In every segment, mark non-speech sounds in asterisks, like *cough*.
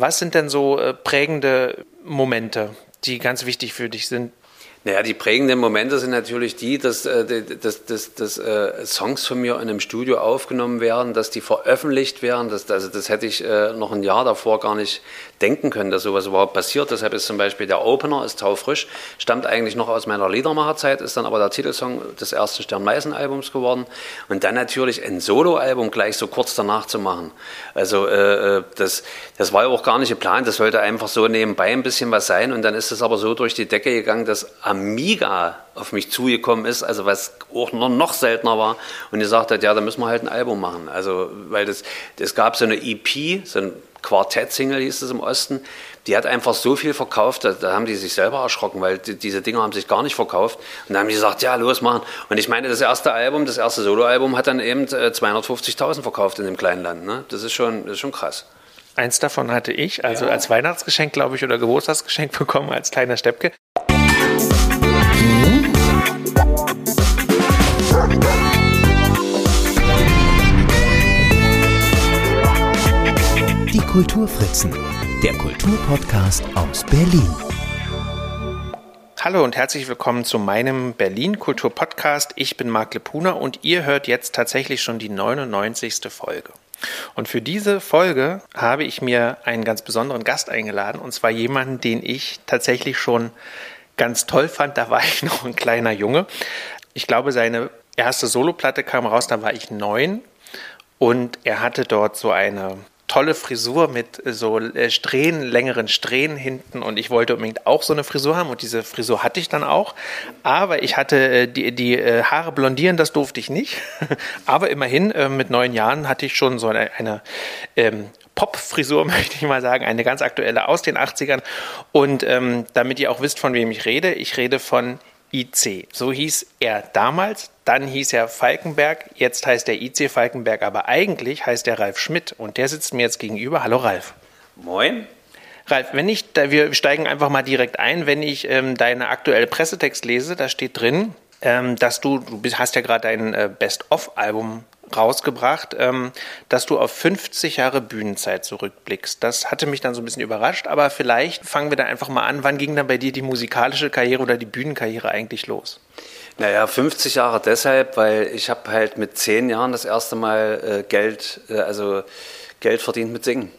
Was sind denn so äh, prägende Momente, die ganz wichtig für dich sind? Naja, die prägenden Momente sind natürlich die, dass, äh, dass, dass, dass äh, Songs von mir in einem Studio aufgenommen werden, dass die veröffentlicht werden. Das, also das hätte ich äh, noch ein Jahr davor gar nicht denken können, dass sowas überhaupt passiert. Deshalb ist zum Beispiel der Opener, ist taufrisch, stammt eigentlich noch aus meiner Liedermacherzeit, ist dann aber der Titelsong des ersten Sternmeisen-Albums geworden. Und dann natürlich ein Soloalbum gleich so kurz danach zu machen. Also das, das war ja auch gar nicht geplant, das sollte einfach so nebenbei ein bisschen was sein. Und dann ist es aber so durch die Decke gegangen, dass Amiga auf mich zugekommen ist, also was auch noch, noch seltener war und gesagt hat, ja, da müssen wir halt ein Album machen. Also, weil das, das gab so eine EP, so ein Quartett-Single hieß es im Osten, die hat einfach so viel verkauft, da, da haben die sich selber erschrocken, weil die, diese Dinger haben sich gar nicht verkauft. Und dann haben die gesagt, ja, los, machen. Und ich meine, das erste Album, das erste Soloalbum hat dann eben 250.000 äh, verkauft in dem kleinen Land. Ne? Das, ist schon, das ist schon krass. Eins davon hatte ich, also ja. als Weihnachtsgeschenk, glaube ich, oder Geburtstagsgeschenk *laughs* bekommen als kleiner Steppke. Kulturfritzen, der Kulturpodcast aus Berlin. Hallo und herzlich willkommen zu meinem Berlin Kultur Podcast. Ich bin Marc Lepuna und ihr hört jetzt tatsächlich schon die 99. Folge. Und für diese Folge habe ich mir einen ganz besonderen Gast eingeladen und zwar jemanden, den ich tatsächlich schon ganz toll fand, da war *laughs* ich noch ein kleiner Junge. Ich glaube, seine erste Soloplatte kam raus, da war ich neun. Und er hatte dort so eine tolle Frisur mit so äh, Strähnen, längeren Strähnen hinten und ich wollte unbedingt auch so eine Frisur haben und diese Frisur hatte ich dann auch. Aber ich hatte äh, die, die äh, Haare blondieren, das durfte ich nicht. *laughs* Aber immerhin mit neun Jahren hatte ich schon so eine, eine ähm, Pop-Frisur, *laughs* möchte ich mal sagen, eine ganz aktuelle aus den 80ern. Und ähm, damit ihr auch wisst, von wem ich rede, ich rede von IC. So hieß er damals. Dann hieß er Falkenberg. Jetzt heißt er IC Falkenberg. Aber eigentlich heißt er Ralf Schmidt. Und der sitzt mir jetzt gegenüber. Hallo Ralf. Moin. Ralf, wenn ich, wir steigen einfach mal direkt ein, wenn ich ähm, deine aktuelle Pressetext lese, da steht drin, ähm, dass du, du bist, hast ja gerade dein äh, Best-of-Album rausgebracht, ähm, dass du auf 50 Jahre Bühnenzeit zurückblickst. Das hatte mich dann so ein bisschen überrascht, aber vielleicht fangen wir da einfach mal an. Wann ging dann bei dir die musikalische Karriere oder die Bühnenkarriere eigentlich los? Naja, 50 Jahre deshalb, weil ich habe halt mit zehn Jahren das erste Mal äh, Geld, äh, also Geld verdient mit Singen.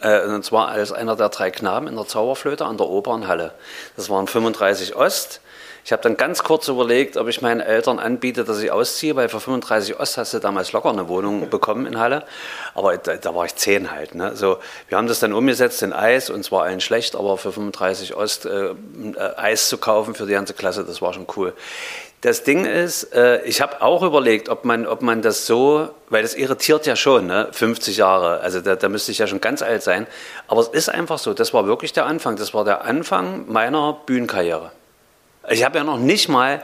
Äh, und zwar als einer der drei Knaben in der Zauberflöte an der Opernhalle. Das waren 35 Ost. Ich habe dann ganz kurz überlegt, ob ich meinen Eltern anbiete, dass ich ausziehe, weil für 35 Ost hast du damals locker eine Wohnung bekommen in Halle. Aber da, da war ich zehn halt. Ne? So, wir haben das dann umgesetzt in Eis und zwar allen schlecht, aber für 35 Ost äh, äh, Eis zu kaufen für die ganze Klasse, das war schon cool. Das Ding ist, äh, ich habe auch überlegt, ob man, ob man das so, weil das irritiert ja schon, ne? 50 Jahre, also da, da müsste ich ja schon ganz alt sein. Aber es ist einfach so, das war wirklich der Anfang. Das war der Anfang meiner Bühnenkarriere. Ich habe ja noch nicht mal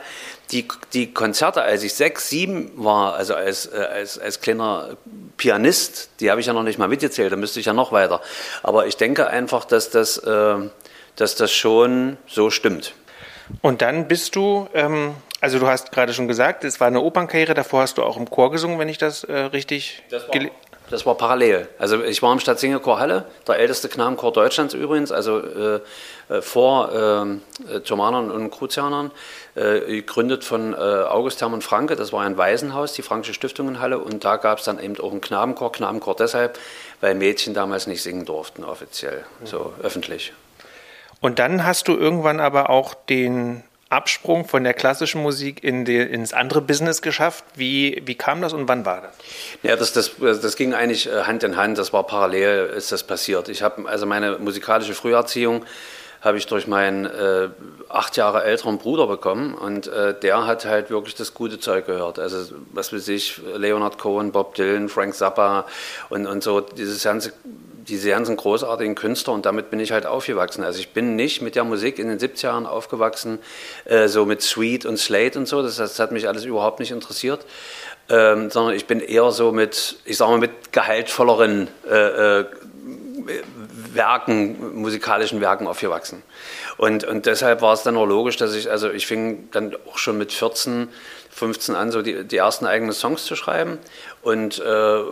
die, die Konzerte, als ich sechs, sieben war, also als, äh, als, als kleiner Pianist, die habe ich ja noch nicht mal mitgezählt, da müsste ich ja noch weiter. Aber ich denke einfach, dass das, äh, dass das schon so stimmt. Und dann bist du, ähm, also du hast gerade schon gesagt, es war eine Opernkarriere, davor hast du auch im Chor gesungen, wenn ich das äh, richtig... Das war, das war parallel. Also ich war im Stadtsingerchor Halle, der älteste Knabenchor Deutschlands übrigens, also äh, vor äh, Germanern und Kruzianern, äh, gegründet von äh, August Hermann Franke. Das war ein Waisenhaus, die Frankische Stiftung in Halle. Und da gab es dann eben auch einen Knabenchor. Knabenchor deshalb, weil Mädchen damals nicht singen durften offiziell, so öffentlich. Und dann hast du irgendwann aber auch den Absprung von der klassischen Musik in die, ins andere Business geschafft. Wie, wie kam das und wann war das? Ja, das, das, das ging eigentlich äh, Hand in Hand, das war parallel, ist das passiert. Ich habe also meine musikalische Früherziehung habe ich durch meinen äh, acht Jahre älteren Bruder bekommen und äh, der hat halt wirklich das gute Zeug gehört. Also was weiß ich, Leonard Cohen, Bob Dylan, Frank Zappa und, und so dieses ganze diese ganzen großartigen Künstler und damit bin ich halt aufgewachsen. Also ich bin nicht mit der Musik in den 70er Jahren aufgewachsen, äh, so mit Sweet und Slate und so, das, das hat mich alles überhaupt nicht interessiert, ähm, sondern ich bin eher so mit, ich sag mal, mit gehaltvolleren äh, äh, Werken, musikalischen Werken aufgewachsen. Und, und deshalb war es dann auch logisch, dass ich, also ich fing dann auch schon mit 14, 15 an, so die, die ersten eigenen Songs zu schreiben und äh,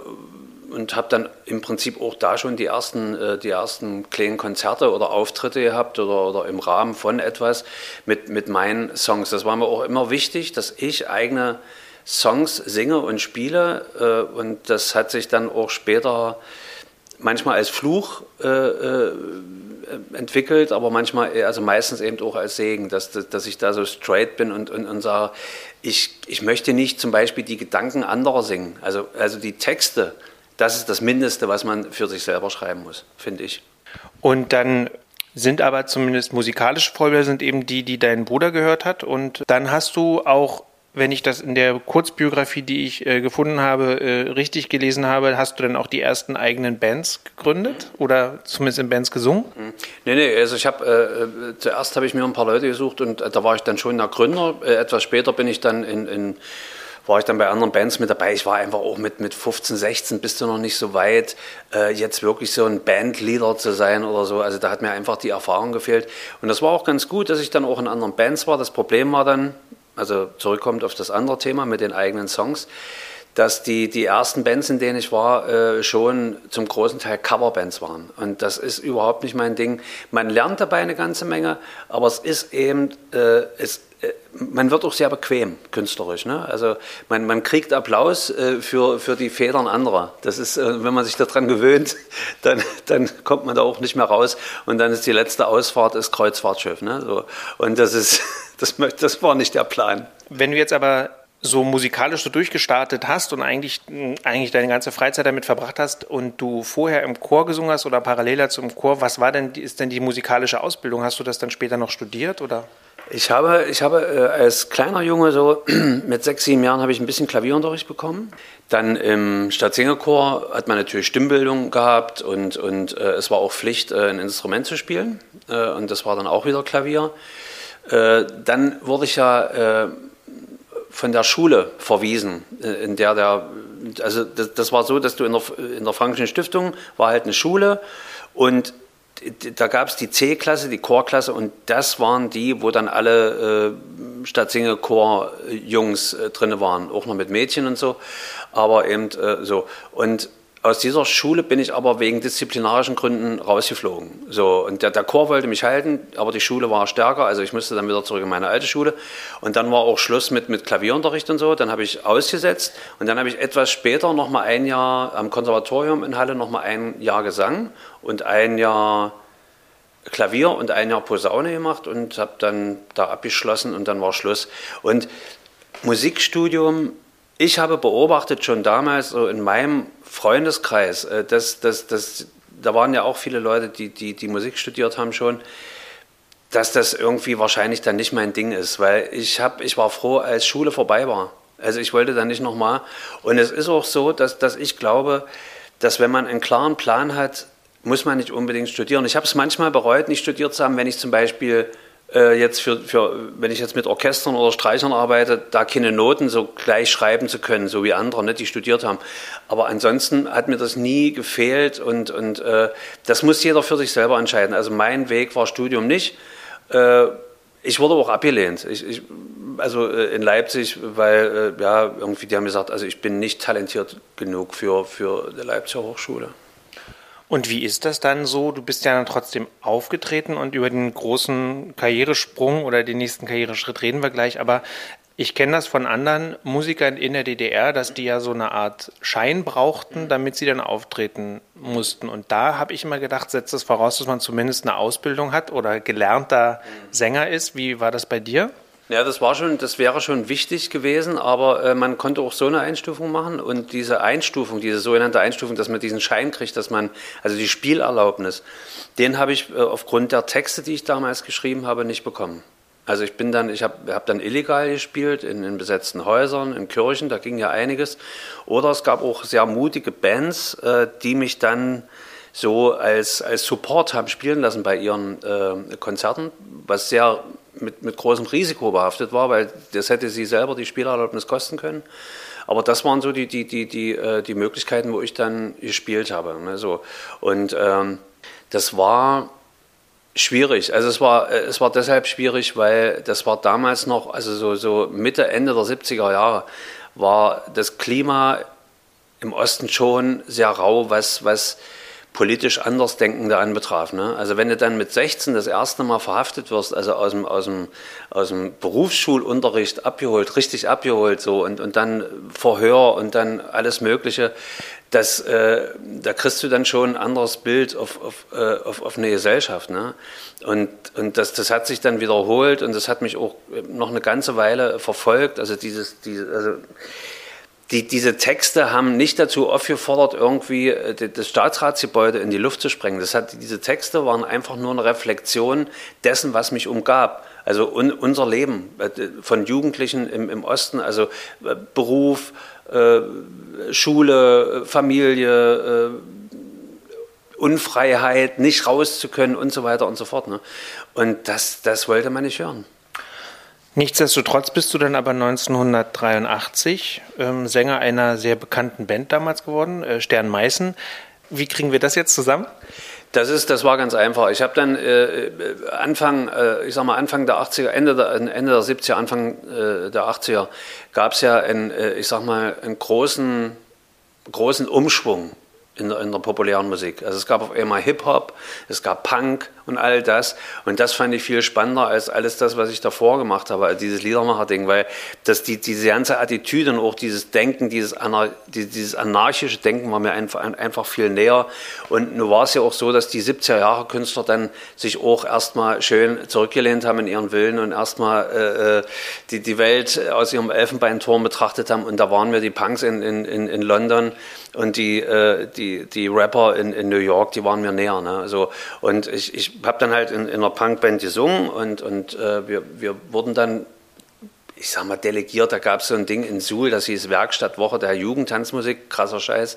und habe dann im Prinzip auch da schon die ersten, äh, die ersten kleinen Konzerte oder Auftritte gehabt oder, oder im Rahmen von etwas mit, mit meinen Songs. Das war mir auch immer wichtig, dass ich eigene Songs singe und spiele äh, und das hat sich dann auch später manchmal als Fluch äh, äh, entwickelt, aber manchmal, also meistens eben auch als Segen, dass, dass, dass ich da so straight bin und, und, und sage, ich, ich möchte nicht zum Beispiel die Gedanken anderer singen. Also, also die Texte, das ist das Mindeste, was man für sich selber schreiben muss, finde ich. Und dann sind aber zumindest musikalische Vorbilder sind eben die, die dein Bruder gehört hat. Und dann hast du auch wenn ich das in der Kurzbiografie, die ich äh, gefunden habe, äh, richtig gelesen habe, hast du dann auch die ersten eigenen Bands gegründet oder zumindest in Bands gesungen? Mhm. Nee, nee, also ich habe äh, äh, zuerst habe ich mir ein paar Leute gesucht und äh, da war ich dann schon der Gründer. Äh, etwas später bin ich dann in, in war ich dann bei anderen Bands mit dabei. Ich war einfach auch mit, mit 15, 16 bist du noch nicht so weit, äh, jetzt wirklich so ein Bandleader zu sein oder so. Also da hat mir einfach die Erfahrung gefehlt. Und das war auch ganz gut, dass ich dann auch in anderen Bands war. Das Problem war dann, also zurückkommt auf das andere Thema mit den eigenen Songs, dass die, die ersten Bands, in denen ich war, äh, schon zum großen Teil Coverbands waren. Und das ist überhaupt nicht mein Ding. Man lernt dabei eine ganze Menge, aber es ist eben, äh, es, äh, man wird auch sehr bequem künstlerisch. Ne? Also man, man kriegt Applaus äh, für, für die Federn anderer. Das ist, äh, wenn man sich daran gewöhnt, *laughs* dann, dann kommt man da auch nicht mehr raus. Und dann ist die letzte Ausfahrt das Kreuzfahrtschiff. Ne? So. Und das ist *laughs* das, das war nicht der Plan. Wenn du jetzt aber so musikalisch so durchgestartet hast und eigentlich, eigentlich deine ganze Freizeit damit verbracht hast und du vorher im Chor gesungen hast oder parallel dazu im Chor, was war denn, ist denn die musikalische Ausbildung? Hast du das dann später noch studiert oder? Ich habe, ich habe äh, als kleiner Junge so *clears throat* mit sechs, sieben Jahren habe ich ein bisschen Klavierunterricht bekommen. Dann im Staatssingerchor hat man natürlich Stimmbildung gehabt und, und äh, es war auch Pflicht, äh, ein Instrument zu spielen. Äh, und das war dann auch wieder Klavier. Äh, dann wurde ich ja äh, von der Schule verwiesen, äh, in der der, also das, das, war so, dass du in der, in der Frankischen Stiftung war halt eine Schule und da gab es die C-Klasse, die Chorklasse und das waren die, wo dann alle äh, Stadtsinge-Chor-Jungs äh, drin waren, auch noch mit Mädchen und so, aber eben äh, so. Und aus dieser Schule bin ich aber wegen disziplinarischen Gründen rausgeflogen. So, und der, der Chor wollte mich halten, aber die Schule war stärker, also ich musste dann wieder zurück in meine alte Schule. Und dann war auch Schluss mit, mit Klavierunterricht und so. Dann habe ich ausgesetzt und dann habe ich etwas später noch mal ein Jahr am Konservatorium in Halle noch mal ein Jahr Gesang und ein Jahr Klavier und ein Jahr Posaune gemacht und habe dann da abgeschlossen und dann war Schluss. Und Musikstudium ich habe beobachtet schon damals so in meinem Freundeskreis, äh, dass, dass, dass, da waren ja auch viele Leute, die, die, die Musik studiert haben schon, dass das irgendwie wahrscheinlich dann nicht mein Ding ist, weil ich, hab, ich war froh, als Schule vorbei war. Also ich wollte dann nicht nochmal. Und es ist auch so, dass, dass ich glaube, dass wenn man einen klaren Plan hat, muss man nicht unbedingt studieren. Ich habe es manchmal bereut, nicht studiert zu haben, wenn ich zum Beispiel äh, jetzt für, für, wenn ich jetzt mit Orchestern oder Streichern arbeite, da keine Noten so gleich schreiben zu können, so wie andere, ne, die studiert haben. Aber ansonsten hat mir das nie gefehlt und, und äh, das muss jeder für sich selber entscheiden. Also mein Weg war Studium nicht. Äh, ich wurde auch abgelehnt. Ich, ich, also äh, in Leipzig, weil äh, ja irgendwie die haben gesagt, also ich bin nicht talentiert genug für, für die Leipziger Hochschule. Und wie ist das dann so? Du bist ja dann trotzdem aufgetreten und über den großen Karrieresprung oder den nächsten Karriereschritt reden wir gleich, aber ich kenne das von anderen Musikern in der DDR, dass die ja so eine Art Schein brauchten, damit sie dann auftreten mussten. Und da habe ich immer gedacht, setzt es das voraus, dass man zumindest eine Ausbildung hat oder gelernter Sänger ist. Wie war das bei dir? Ja, das war schon, das wäre schon wichtig gewesen, aber äh, man konnte auch so eine Einstufung machen und diese Einstufung, diese sogenannte Einstufung, dass man diesen Schein kriegt, dass man, also die Spielerlaubnis, den habe ich äh, aufgrund der Texte, die ich damals geschrieben habe, nicht bekommen. Also ich bin dann, ich habe hab dann illegal gespielt in, in, besetzten Häusern, in Kirchen, da ging ja einiges. Oder es gab auch sehr mutige Bands, äh, die mich dann so als, als Support haben spielen lassen bei ihren äh, Konzerten, was sehr mit, mit großem Risiko behaftet war, weil das hätte sie selber die Spielerlaubnis kosten können. Aber das waren so die, die, die, die, äh, die Möglichkeiten, wo ich dann gespielt habe. Ne, so. Und ähm, das war schwierig. Also es war, äh, es war deshalb schwierig, weil das war damals noch, also so, so Mitte, Ende der 70er Jahre, war das Klima im Osten schon sehr rau, was, was politisch Andersdenkende anbetraf. Ne? Also wenn du dann mit 16 das erste Mal verhaftet wirst, also aus dem, aus dem, aus dem Berufsschulunterricht abgeholt, richtig abgeholt so und, und dann Verhör und dann alles Mögliche, das, äh, da kriegst du dann schon ein anderes Bild auf, auf, äh, auf, auf eine Gesellschaft. Ne? Und, und das, das hat sich dann wiederholt und das hat mich auch noch eine ganze Weile verfolgt. Also dieses, diese, also die, diese Texte haben nicht dazu aufgefordert, irgendwie äh, das Staatsratsgebäude in die Luft zu sprengen. Das hat, diese Texte waren einfach nur eine Reflexion dessen, was mich umgab. Also un, unser Leben äh, von Jugendlichen im, im Osten, also äh, Beruf, äh, Schule, Familie, äh, Unfreiheit, nicht raus zu können und so weiter und so fort. Ne? Und das, das wollte man nicht hören. Nichtsdestotrotz bist du dann aber 1983 ähm, Sänger einer sehr bekannten Band damals geworden, äh, Stern Meißen. Wie kriegen wir das jetzt zusammen? Das ist, das war ganz einfach. Ich habe dann äh, Anfang, äh, ich sag mal Anfang der 80er, Ende der, Ende der 70er, Anfang äh, der 80er gab es ja einen, äh, ich sag mal, einen großen, großen Umschwung in der, in der populären Musik. Also es gab auf einmal Hip-Hop, es gab Punk und all das. Und das fand ich viel spannender als alles das, was ich davor gemacht habe, also dieses Liedermacher-Ding, weil das die, diese ganze Attitüde und auch dieses Denken, dieses, Anar dieses anarchische Denken war mir einfach, einfach viel näher. Und nun war es ja auch so, dass die 70er Jahre Künstler dann sich auch erstmal schön zurückgelehnt haben in ihren Willen und erstmal äh, äh die, die Welt aus ihrem Elfenbeinturm betrachtet haben. Und da waren wir die Punks in, in, in London und die, äh, die, die Rapper in, in New York, die waren mir näher. Ne? Also, und ich, ich habe dann halt in, in einer Punkband gesungen und, und äh, wir, wir wurden dann, ich sag mal, delegiert. Da gab es so ein Ding in Suhl, das hieß Werkstattwoche der Jugendtanzmusik, krasser Scheiß.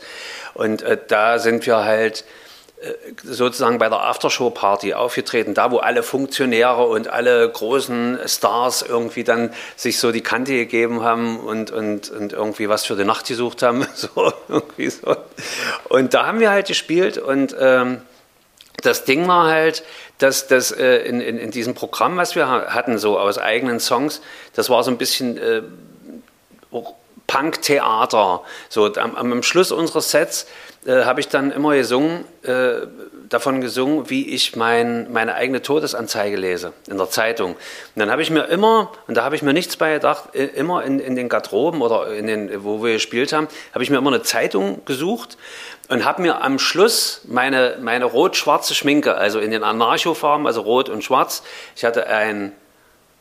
Und äh, da sind wir halt äh, sozusagen bei der Aftershow-Party aufgetreten, da wo alle Funktionäre und alle großen Stars irgendwie dann sich so die Kante gegeben haben und, und, und irgendwie was für die Nacht gesucht haben. *laughs* So, irgendwie so. Und da haben wir halt gespielt und ähm, das Ding war halt, dass das äh, in, in, in, diesem Programm, was wir hatten, so aus eigenen Songs, das war so ein bisschen äh, Punk-Theater. So am, am Schluss unseres Sets äh, habe ich dann immer gesungen, äh, davon gesungen, wie ich mein, meine eigene Todesanzeige lese in der Zeitung. Und dann habe ich mir immer, und da habe ich mir nichts bei gedacht, immer in, in den Garderoben oder in den, wo wir gespielt haben, habe ich mir immer eine Zeitung gesucht und habe mir am Schluss meine, meine rot-schwarze Schminke, also in den Anarcho-Farben, also rot und schwarz, ich hatte ein,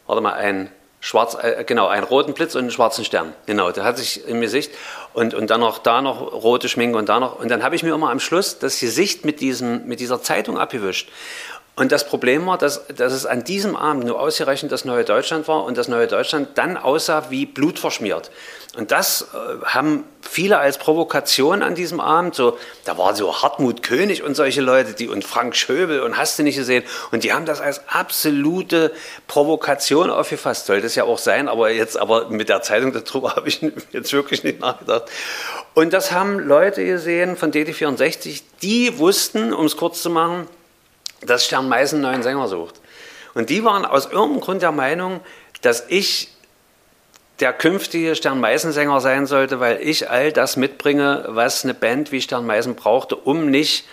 warte mal, ein Schwarz, äh, genau, einen roten Blitz und einen schwarzen Stern. Genau, der hat sich im Gesicht und, und dann noch da noch rote Schminke und da noch. Und dann habe ich mir immer am Schluss das Gesicht mit, diesem, mit dieser Zeitung abgewischt. Und das Problem war, dass, dass es an diesem Abend nur ausgerechnet das Neue Deutschland war und das Neue Deutschland dann aussah wie blutverschmiert. Und das äh, haben viele als Provokation an diesem Abend, so, da war so Hartmut König und solche Leute, die und Frank Schöbel und hast du nicht gesehen. Und die haben das als absolute Provokation aufgefasst. Sollte es ja auch sein, aber jetzt, aber mit der Zeitung darüber *laughs* habe ich jetzt wirklich nicht nachgedacht. Und das haben Leute gesehen von DT64, die wussten, um es kurz zu machen, dass Stern Meißen einen neuen Sänger sucht. Und die waren aus irgendeinem Grund der Meinung, dass ich der künftige Stern Sänger sein sollte, weil ich all das mitbringe, was eine Band wie Stern Meißen brauchte, um nicht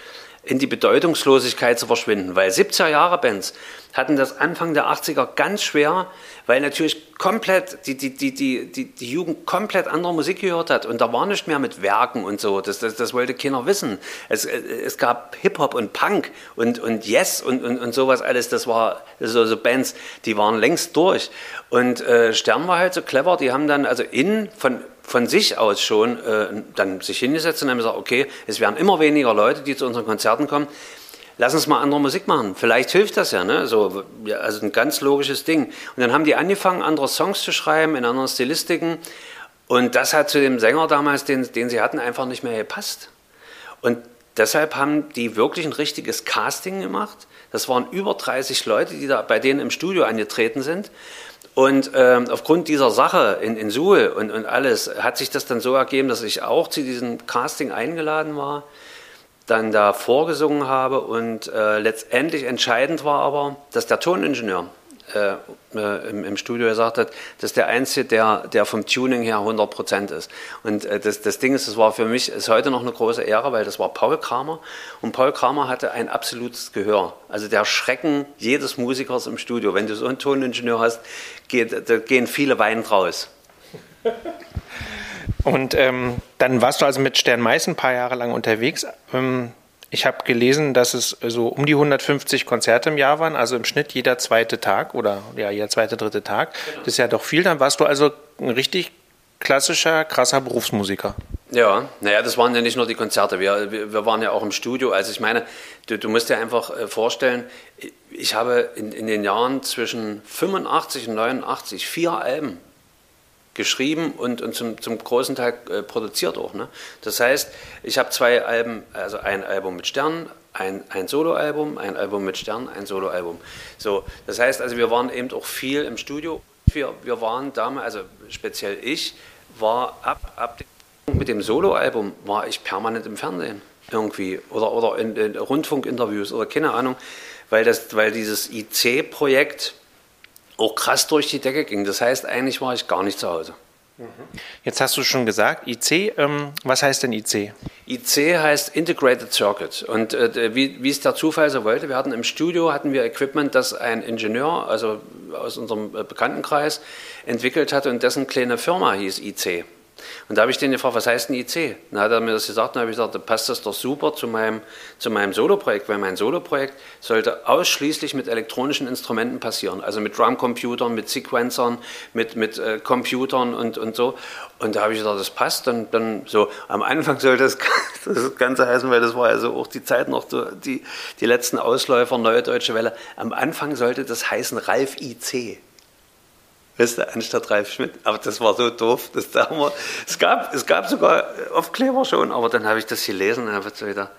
in die Bedeutungslosigkeit zu verschwinden. Weil 70er Jahre Bands hatten das Anfang der 80er ganz schwer, weil natürlich komplett die, die, die, die, die, die Jugend komplett andere Musik gehört hat und da war nicht mehr mit Werken und so, das, das, das wollte keiner wissen. Es, es gab Hip-Hop und Punk und, und Yes und, und, und sowas alles, das war so, so Bands, die waren längst durch. Und äh, Stern war halt so clever, die haben dann also in, von, von sich aus schon äh, dann sich hingesetzt und haben gesagt, okay, es werden immer weniger Leute, die zu unseren Konzerten kommen lass uns mal andere Musik machen. Vielleicht hilft das ja, ne? So, ja, also ein ganz logisches Ding. Und dann haben die angefangen, andere Songs zu schreiben in anderen Stilistiken. Und das hat zu dem Sänger damals, den, den sie hatten, einfach nicht mehr gepasst. Und deshalb haben die wirklich ein richtiges Casting gemacht. Das waren über 30 Leute, die da bei denen im Studio angetreten sind. Und ähm, aufgrund dieser Sache in, in Suhl und, und alles hat sich das dann so ergeben, dass ich auch zu diesem Casting eingeladen war dann da vorgesungen habe und äh, letztendlich entscheidend war aber, dass der Toningenieur äh, äh, im, im, Studio gesagt hat, das ist der Einzige, der, der vom Tuning her 100 Prozent ist. Und äh, das, das Ding ist, das war für mich, ist heute noch eine große Ehre, weil das war Paul Kramer. Und Paul Kramer hatte ein absolutes Gehör. Also der Schrecken jedes Musikers im Studio. Wenn du so einen Toningenieur hast, geht, da gehen viele Weinen draus. Und ähm, dann warst du also mit Stern Mais ein paar Jahre lang unterwegs. Ähm, ich habe gelesen, dass es so um die 150 Konzerte im Jahr waren, also im Schnitt jeder zweite Tag oder ja, jeder zweite, dritte Tag. Genau. Das ist ja doch viel. Dann warst du also ein richtig klassischer, krasser Berufsmusiker. Ja, naja, das waren ja nicht nur die Konzerte, wir, wir, wir waren ja auch im Studio. Also ich meine, du, du musst dir einfach äh, vorstellen, ich habe in, in den Jahren zwischen 85 und 89 vier Alben geschrieben und, und zum, zum großen Teil äh, produziert auch. Ne? Das heißt, ich habe zwei Alben, also ein Album mit Sternen, ein, ein Soloalbum, ein Album mit Sternen, ein Soloalbum. So, das heißt also, wir waren eben auch viel im Studio. Wir, wir waren damals, also speziell ich, war ab, ab mit dem Soloalbum war ich permanent im Fernsehen irgendwie oder, oder in, in Rundfunkinterviews oder keine Ahnung, weil, das, weil dieses IC-Projekt auch krass durch die Decke ging. Das heißt, eigentlich war ich gar nicht zu Hause. Jetzt hast du schon gesagt, IC, ähm, was heißt denn IC? IC heißt Integrated Circuit. Und äh, wie, wie es der Zufall so wollte, wir hatten im Studio hatten wir Equipment, das ein Ingenieur, also aus unserem äh, Bekanntenkreis, entwickelt hatte und dessen kleine Firma hieß IC. Und da habe ich den gefragt, was heißt ein IC? Dann hat er mir das gesagt, dann habe ich gesagt, da passt das doch super zu meinem, zu meinem Solo-Projekt, weil mein Solo-Projekt sollte ausschließlich mit elektronischen Instrumenten passieren, also mit Drumcomputern, mit Sequencern, mit, mit äh, Computern und, und so. Und da habe ich gesagt, das passt. Dann, dann so, am Anfang sollte das, *laughs* das Ganze heißen, weil das war also auch die Zeit noch, die, die letzten Ausläufer, Neue Deutsche Welle. Am Anfang sollte das heißen Ralf IC weißt du, anstatt Ralf Schmidt. Aber das war so doof, das da wir, es gab, es gab sogar Aufkleber schon, aber dann habe ich das gelesen und habe wieder,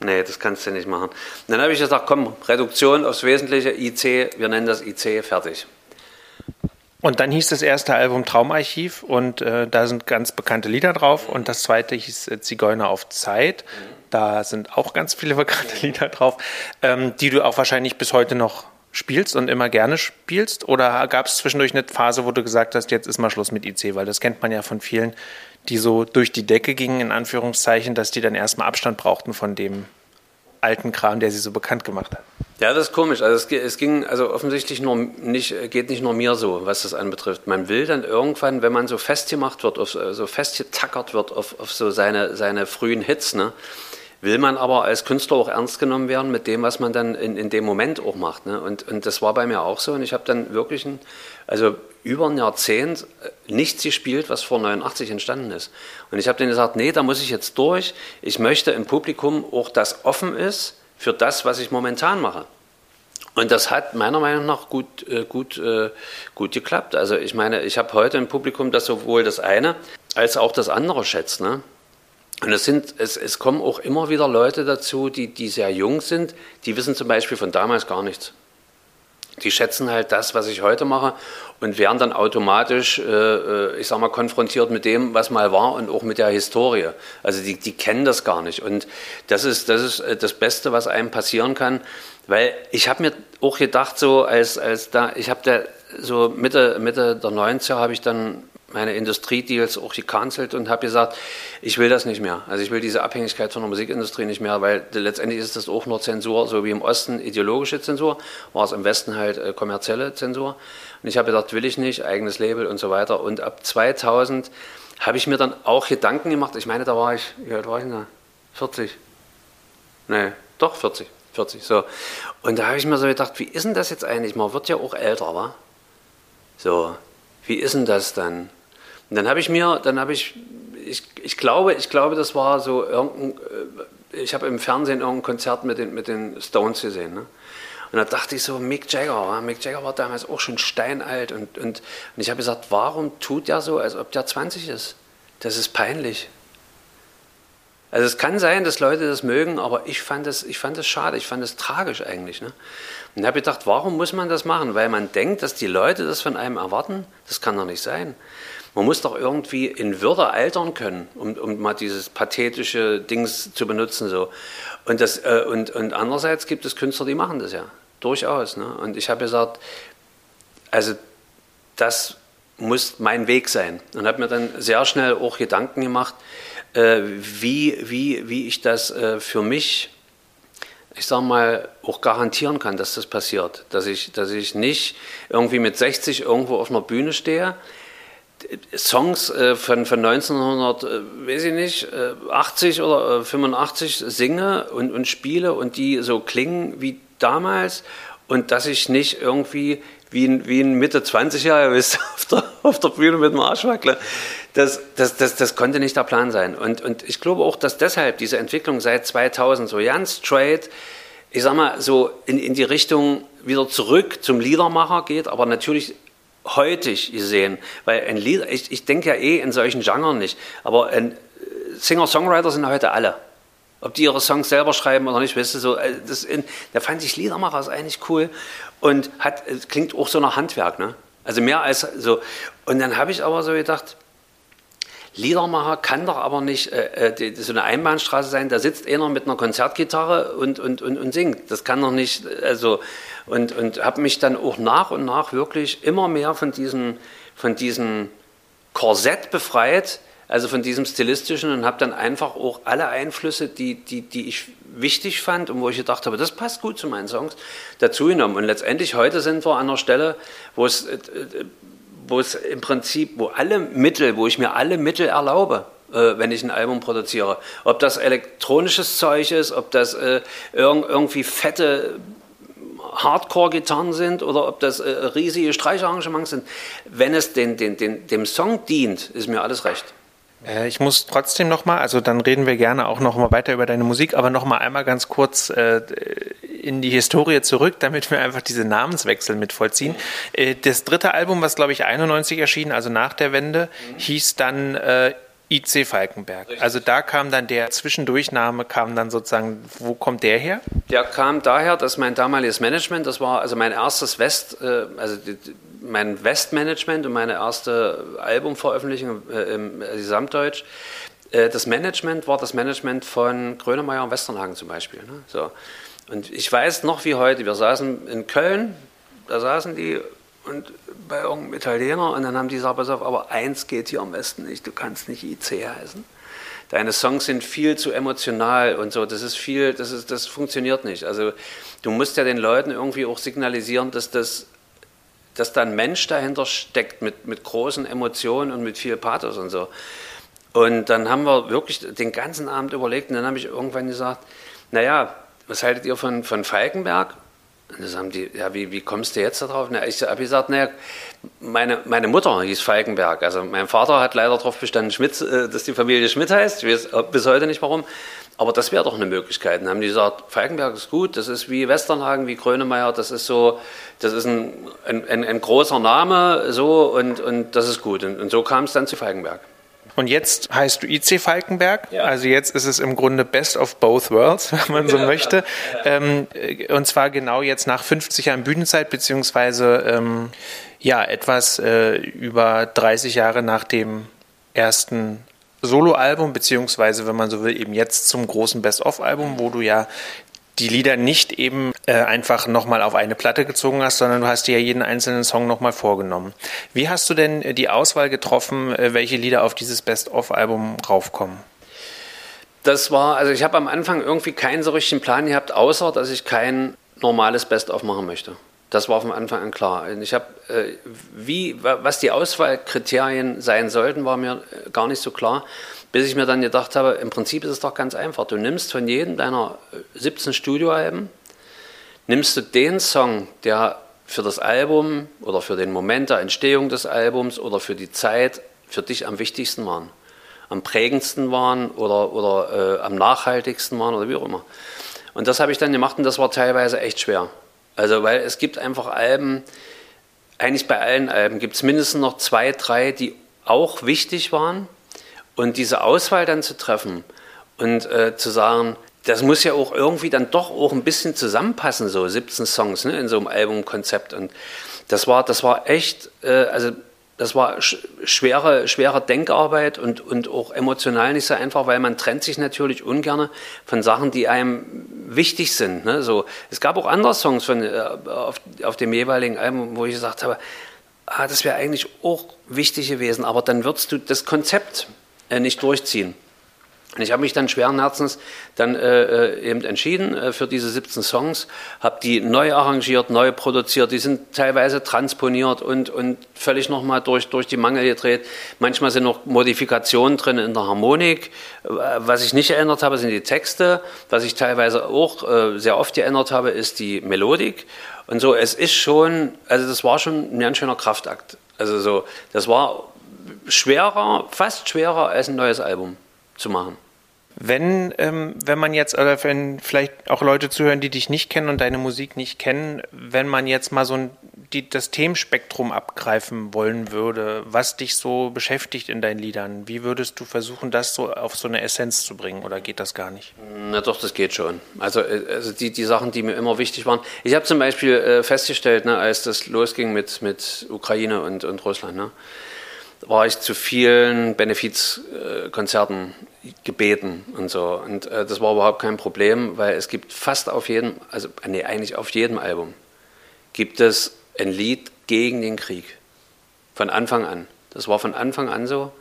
nee, das kannst du nicht machen. Und dann habe ich gesagt, komm, Reduktion aufs Wesentliche, IC, wir nennen das IC, fertig. Und dann hieß das erste Album Traumarchiv und äh, da sind ganz bekannte Lieder drauf und das zweite hieß äh, Zigeuner auf Zeit. Da sind auch ganz viele bekannte Lieder drauf, ähm, die du auch wahrscheinlich bis heute noch spielst und immer gerne spielst? Oder gab es zwischendurch eine Phase, wo du gesagt hast, jetzt ist mal Schluss mit IC? Weil das kennt man ja von vielen, die so durch die Decke gingen, in Anführungszeichen, dass die dann erstmal Abstand brauchten von dem alten Kram, der sie so bekannt gemacht hat. Ja, das ist komisch. Also es, es, ging also offensichtlich nur nicht, geht nicht nur mir so, was das anbetrifft. Man will dann irgendwann, wenn man so festgemacht wird, auf, so festgetackert wird auf, auf so seine, seine frühen Hits, ne, will man aber als Künstler auch ernst genommen werden mit dem, was man dann in, in dem Moment auch macht. Ne? Und, und das war bei mir auch so. Und ich habe dann wirklich ein, also über ein Jahrzehnt äh, nichts gespielt, was vor 89 entstanden ist. Und ich habe denen gesagt, nee, da muss ich jetzt durch. Ich möchte im Publikum auch, das offen ist für das, was ich momentan mache. Und das hat meiner Meinung nach gut, äh, gut, äh, gut geklappt. Also ich meine, ich habe heute ein Publikum, das sowohl das eine als auch das andere schätzt. Ne? Und es, sind, es, es kommen auch immer wieder Leute dazu, die, die sehr jung sind, die wissen zum Beispiel von damals gar nichts. Die schätzen halt das, was ich heute mache und werden dann automatisch, äh, äh, ich sag mal, konfrontiert mit dem, was mal war und auch mit der Historie. Also die, die kennen das gar nicht. Und das ist, das ist äh, das Beste, was einem passieren kann. Weil ich habe mir auch gedacht, so als, als da, ich habe da so Mitte, Mitte der 90er habe ich dann meine Industriedeals auch gecancelt und habe gesagt, ich will das nicht mehr. Also ich will diese Abhängigkeit von der Musikindustrie nicht mehr, weil letztendlich ist das auch nur Zensur, so wie im Osten ideologische Zensur, war es im Westen halt äh, kommerzielle Zensur. Und ich habe gedacht, will ich nicht, eigenes Label und so weiter. Und ab 2000 habe ich mir dann auch Gedanken gemacht. Ich meine, da war ich, wie alt war ich denn da? 40? Nee, doch 40. 40, so. Und da habe ich mir so gedacht, wie ist denn das jetzt eigentlich? Man wird ja auch älter, wa? So, wie ist denn das dann? Und dann habe ich mir, dann habe ich, ich, ich glaube, ich glaube, das war so irgendein, äh, ich habe im Fernsehen irgendein Konzert mit den, mit den Stones gesehen. Ne? Und da dachte ich so, Mick Jagger, Mick Jagger war damals auch schon steinalt und, und, und ich habe gesagt, warum tut der so, als ob der 20 ist? Das ist peinlich. Also es kann sein, dass Leute das mögen, aber ich fand das, ich fand das schade, ich fand das tragisch eigentlich. Ne? Und habe gedacht, warum muss man das machen? Weil man denkt, dass die Leute das von einem erwarten? Das kann doch nicht sein. Man muss doch irgendwie in Würde altern können, um, um mal dieses pathetische Dings zu benutzen. So. Und, das, äh, und, und andererseits gibt es Künstler, die machen das ja. Durchaus. Ne? Und ich habe gesagt, also das muss mein Weg sein. Und habe mir dann sehr schnell auch Gedanken gemacht, äh, wie, wie, wie ich das äh, für mich, ich sage mal, auch garantieren kann, dass das passiert. Dass ich, dass ich nicht irgendwie mit 60 irgendwo auf einer Bühne stehe, Songs äh, von, von 1900, äh, äh, 80 oder 85 äh, singe und, und spiele und die so klingen wie damals und dass ich nicht irgendwie wie ein, wie ein Mitte 20-Jähriger *laughs* auf der, auf der Bühne mit dem Arsch wackle. Das, das, das, das konnte nicht der Plan sein. Und, und ich glaube auch, dass deshalb diese Entwicklung seit 2000 so ganz straight, ich sag mal, so in, in die Richtung wieder zurück zum Liedermacher geht, aber natürlich heutig gesehen, weil ein Lied, ich, ich denke ja eh in solchen Genren nicht, aber ein Singer-Songwriter sind heute alle. Ob die ihre Songs selber schreiben oder nicht, weißt du, so, äh, das in, da fand ich Liedermacher ist eigentlich cool und hat, klingt auch so nach Handwerk, ne? Also mehr als so. Und dann habe ich aber so gedacht, Liedermacher kann doch aber nicht äh, äh die, so eine Einbahnstraße sein, da sitzt einer mit einer Konzertgitarre und, und, und, und singt. Das kann doch nicht, also, und, und habe mich dann auch nach und nach wirklich immer mehr von diesem, von diesem Korsett befreit, also von diesem stilistischen und habe dann einfach auch alle Einflüsse, die, die, die ich wichtig fand und wo ich gedacht habe, das passt gut zu meinen Songs, dazu genommen. Und letztendlich heute sind wir an einer Stelle, wo es, äh, wo es im Prinzip, wo alle Mittel, wo ich mir alle Mittel erlaube, äh, wenn ich ein Album produziere. Ob das elektronisches Zeug ist, ob das äh, irgendwie fette Hardcore-Gitarren sind oder ob das riesige Streicharrangements sind. Wenn es den, den, den, dem Song dient, ist mir alles recht. Äh, ich muss trotzdem noch mal, also dann reden wir gerne auch noch mal weiter über deine Musik, aber noch mal einmal ganz kurz äh, in die Historie zurück, damit wir einfach diese Namenswechsel mit vollziehen. Äh, das dritte Album, was glaube ich 91 erschien, also nach der Wende, mhm. hieß dann äh, IC Falkenberg. Richtig. Also da kam dann der Zwischendurchname, kam dann sozusagen, wo kommt der her? Der kam daher, dass mein damaliges Management, das war also mein erstes West, äh, also die, mein Westmanagement und meine erste Albumveröffentlichung äh, im Gesamtdeutsch. Äh, das Management war das Management von Grönemeyer und Westernhagen zum Beispiel. Ne? So. Und ich weiß noch wie heute, wir saßen in Köln, da saßen die und bei irgendeinem Italiener und dann haben die gesagt, pass auf, aber eins geht hier am Westen nicht, du kannst nicht IC heißen. Deine Songs sind viel zu emotional und so, das ist viel, das, ist, das funktioniert nicht. Also du musst ja den Leuten irgendwie auch signalisieren, dass das dass da ein Mensch dahinter steckt mit, mit großen Emotionen und mit viel Pathos und so. Und dann haben wir wirklich den ganzen Abend überlegt und dann habe ich irgendwann gesagt, naja, was haltet ihr von, von Falkenberg? Und das haben die, ja, wie, wie kommst du jetzt darauf? Na, ich habe gesagt, naja, meine, meine Mutter hieß Falkenberg. Also mein Vater hat leider darauf bestanden, Schmidt, äh, dass die Familie Schmidt heißt. Ich weiß bis heute nicht warum. Aber das wäre doch eine Möglichkeit. Dann haben die gesagt, Falkenberg ist gut, das ist wie Westernhagen, wie Grönemeyer, das ist so, das ist ein, ein, ein, ein großer Name so und, und das ist gut. Und, und so kam es dann zu Falkenberg. Und jetzt heißt du IC Falkenberg. Ja. Also jetzt ist es im Grunde Best of Both Worlds, *laughs* wenn man so möchte. Ähm, und zwar genau jetzt nach 50 Jahren Bühnenzeit, beziehungsweise ähm, ja, etwas äh, über 30 Jahre nach dem ersten Soloalbum, beziehungsweise, wenn man so will, eben jetzt zum großen Best-of-Album, wo du ja die Lieder nicht eben äh, einfach nochmal auf eine Platte gezogen hast, sondern du hast dir ja jeden einzelnen Song nochmal vorgenommen. Wie hast du denn äh, die Auswahl getroffen, äh, welche Lieder auf dieses Best-of-Album raufkommen? Das war, also ich habe am Anfang irgendwie keinen so richtigen Plan gehabt, außer dass ich kein normales Best-of machen möchte. Das war von Anfang an klar. Ich habe, äh, wie, was die Auswahlkriterien sein sollten, war mir gar nicht so klar, bis ich mir dann gedacht habe, im Prinzip ist es doch ganz einfach. Du nimmst von jedem deiner 17 äh, Studioalben, nimmst du den Song, der für das Album oder für den Moment der Entstehung des Albums oder für die Zeit für dich am wichtigsten waren, am prägendsten waren oder, oder äh, am nachhaltigsten waren oder wie auch immer. Und das habe ich dann gemacht und das war teilweise echt schwer. Also, weil es gibt einfach Alben, eigentlich bei allen Alben gibt es mindestens noch zwei, drei, die auch wichtig waren. Und diese Auswahl dann zu treffen und äh, zu sagen, das muss ja auch irgendwie dann doch auch ein bisschen zusammenpassen, so 17 Songs ne, in so einem Albumkonzept. Und das war, das war echt, äh, also das war schwere, schwere Denkarbeit und, und auch emotional nicht so einfach, weil man trennt sich natürlich ungern von Sachen, die einem wichtig sind. Ne? So, es gab auch andere Songs von, äh, auf, auf dem jeweiligen Album, wo ich gesagt habe, ah, das wäre eigentlich auch wichtig gewesen, aber dann würdest du das Konzept nicht durchziehen. Und ich habe mich dann schweren Herzens dann äh, äh eben entschieden äh, für diese 17 Songs, habe die neu arrangiert, neu produziert, die sind teilweise transponiert und, und völlig nochmal durch, durch die Mangel gedreht. Manchmal sind noch Modifikationen drin in der Harmonik. Äh, was ich nicht geändert habe, sind die Texte. Was ich teilweise auch äh, sehr oft geändert habe, ist die Melodik. Und so, es ist schon, also das war schon ein ganz schöner Kraftakt. Also so, das war schwerer, fast schwerer als ein neues Album zu machen. Wenn, ähm, wenn man jetzt, oder wenn vielleicht auch Leute zuhören, die dich nicht kennen und deine Musik nicht kennen, wenn man jetzt mal so ein, die, das Themenspektrum abgreifen wollen würde, was dich so beschäftigt in deinen Liedern, wie würdest du versuchen, das so auf so eine Essenz zu bringen oder geht das gar nicht? Na doch, das geht schon. Also, äh, also die, die Sachen, die mir immer wichtig waren. Ich habe zum Beispiel äh, festgestellt, ne, als das losging mit, mit Ukraine und, und Russland, ne, war ich zu vielen Benefizkonzerten gebeten und so. Und äh, das war überhaupt kein Problem, weil es gibt fast auf jedem, also nee, eigentlich auf jedem Album, gibt es ein Lied gegen den Krieg. Von Anfang an. Das war von Anfang an so.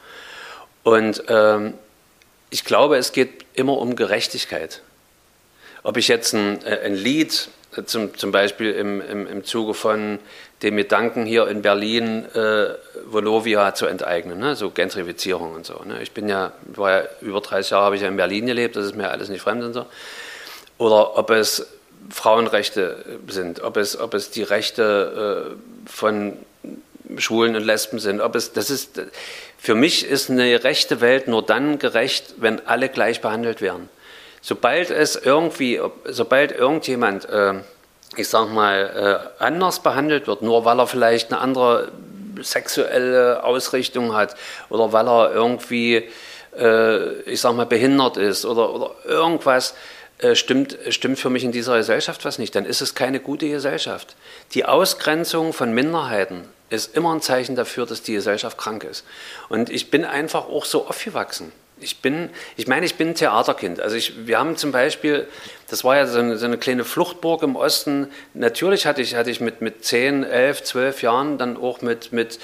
Und ähm, ich glaube, es geht immer um Gerechtigkeit. Ob ich jetzt ein, äh, ein Lied zum, zum Beispiel im, im, im Zuge von dem Gedanken hier in Berlin äh, Volovia zu enteignen, ne? so Gentrifizierung und so. Ne? Ich bin ja, war ja über 30 Jahre habe ich ja in Berlin gelebt, das ist mir alles nicht fremd und so. Oder ob es Frauenrechte sind, ob es, ob es die Rechte äh, von Schwulen und Lesben sind, ob es, das ist, für mich ist eine rechte Welt nur dann gerecht, wenn alle gleich behandelt werden. Sobald es irgendwie, sobald irgendjemand, äh, ich sag mal, äh, anders behandelt wird, nur weil er vielleicht eine andere sexuelle Ausrichtung hat oder weil er irgendwie, äh, ich sag mal, behindert ist oder, oder irgendwas, äh, stimmt, stimmt für mich in dieser Gesellschaft was nicht, dann ist es keine gute Gesellschaft. Die Ausgrenzung von Minderheiten ist immer ein Zeichen dafür, dass die Gesellschaft krank ist. Und ich bin einfach auch so aufgewachsen. Ich bin, ich meine, ich bin ein Theaterkind. Also ich, wir haben zum Beispiel, das war ja so eine, so eine, kleine Fluchtburg im Osten. Natürlich hatte ich, hatte ich mit, mit 10, 11, 12 Jahren dann auch mit, mit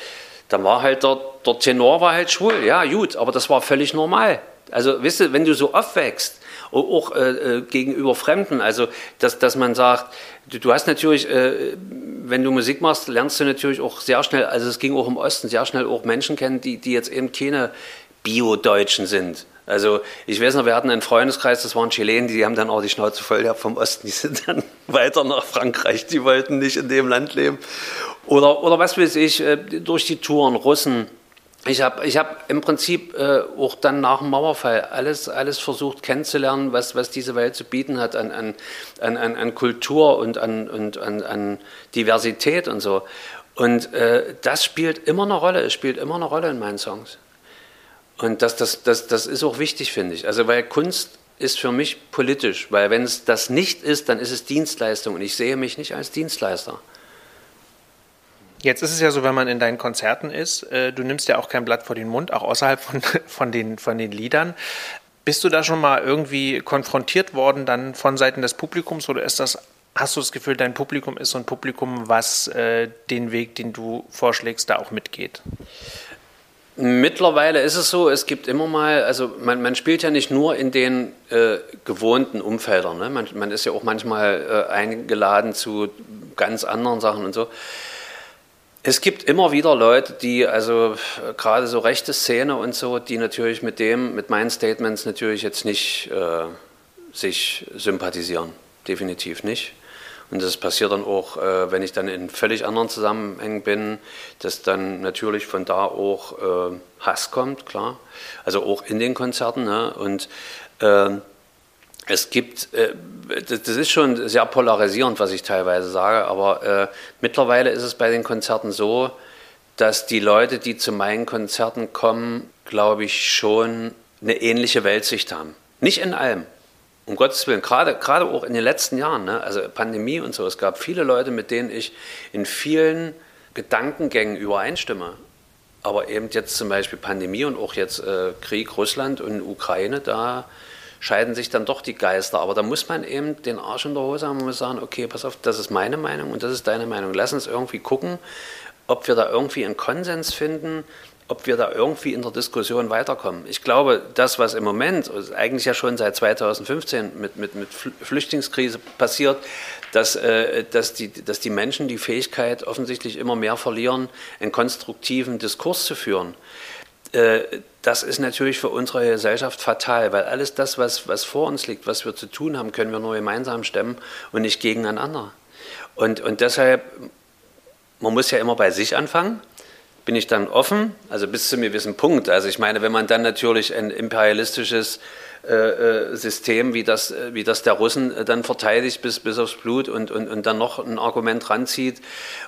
dann war halt der, der Tenor war halt schwul. Ja, gut, aber das war völlig normal. Also, wisst ihr, wenn du so aufwächst, auch äh, äh, gegenüber Fremden, also dass, dass man sagt, du, du hast natürlich, äh, wenn du Musik machst, lernst du natürlich auch sehr schnell, also es ging auch im Osten, sehr schnell auch Menschen kennen, die, die jetzt eben keine Bio-Deutschen sind. Also ich weiß noch, wir hatten einen Freundeskreis, das waren Chilenen, die haben dann auch die Schnauze voll gehabt vom Osten, *laughs* die sind dann weiter nach Frankreich, die wollten nicht in dem Land leben. Oder, oder was weiß ich, äh, durch die Touren, Russen. Ich habe ich hab im Prinzip äh, auch dann nach dem Mauerfall alles, alles versucht kennenzulernen, was, was diese Welt zu bieten hat an, an, an, an Kultur und an, und an, an Diversität und so. Und äh, das spielt immer eine Rolle, es spielt immer eine Rolle in meinen Songs. Und das, das, das, das ist auch wichtig, finde ich. Also, weil Kunst ist für mich politisch, weil wenn es das nicht ist, dann ist es Dienstleistung und ich sehe mich nicht als Dienstleister. Jetzt ist es ja so, wenn man in deinen Konzerten ist, äh, du nimmst ja auch kein Blatt vor den Mund, auch außerhalb von, *laughs* von, den, von den Liedern. Bist du da schon mal irgendwie konfrontiert worden dann von Seiten des Publikums oder ist das, hast du das Gefühl, dein Publikum ist so ein Publikum, was äh, den Weg, den du vorschlägst, da auch mitgeht? Mittlerweile ist es so, es gibt immer mal, also man, man spielt ja nicht nur in den äh, gewohnten Umfeldern. Ne? Man, man, ist ja auch manchmal äh, eingeladen zu ganz anderen Sachen und so. Es gibt immer wieder Leute, die, also gerade so rechte Szene und so, die natürlich mit dem, mit meinen Statements natürlich jetzt nicht äh, sich sympathisieren. Definitiv nicht. Und das passiert dann auch, äh, wenn ich dann in völlig anderen Zusammenhängen bin, dass dann natürlich von da auch äh, Hass kommt, klar. Also auch in den Konzerten. Ne? Und äh, es gibt, äh, das, das, ist schon sehr polarisierend, was ich teilweise sage, aber äh, mittlerweile ist es bei den Konzerten so, dass die Leute, die zu meinen Konzerten kommen, glaube ich, schon eine ähnliche Weltsicht haben. Nicht in allem, um Gottes Willen, gerade, gerade auch in den letzten Jahren, ne, also Pandemie und so, es gab viele Leute, mit denen ich in vielen Gedankengängen übereinstimme. aber eben jetzt zum Beispiel Pandemie und auch jetzt äh, Krieg Russland und Ukraine, da scheiden sich dann doch die Geister. Aber da muss man eben den Arsch in der Hose haben und muss sagen, okay, pass auf, das ist meine Meinung und das ist deine Meinung. Lass uns irgendwie gucken, ob wir da irgendwie einen Konsens finden, ob wir da irgendwie in der Diskussion weiterkommen. Ich glaube, das, was im Moment, eigentlich ja schon seit 2015 mit, mit, mit Flüchtlingskrise passiert, dass, äh, dass, die, dass die Menschen die Fähigkeit offensichtlich immer mehr verlieren, einen konstruktiven Diskurs zu führen. Äh, das ist natürlich für unsere Gesellschaft fatal, weil alles das, was, was vor uns liegt, was wir zu tun haben, können wir nur gemeinsam stemmen und nicht gegeneinander. Und, und deshalb, man muss ja immer bei sich anfangen bin ich dann offen, also bis zu einem gewissen Punkt. Also ich meine, wenn man dann natürlich ein imperialistisches äh, äh System wie das, äh, wie das der Russen äh, dann verteidigt bis, bis aufs Blut und, und, und dann noch ein Argument ranzieht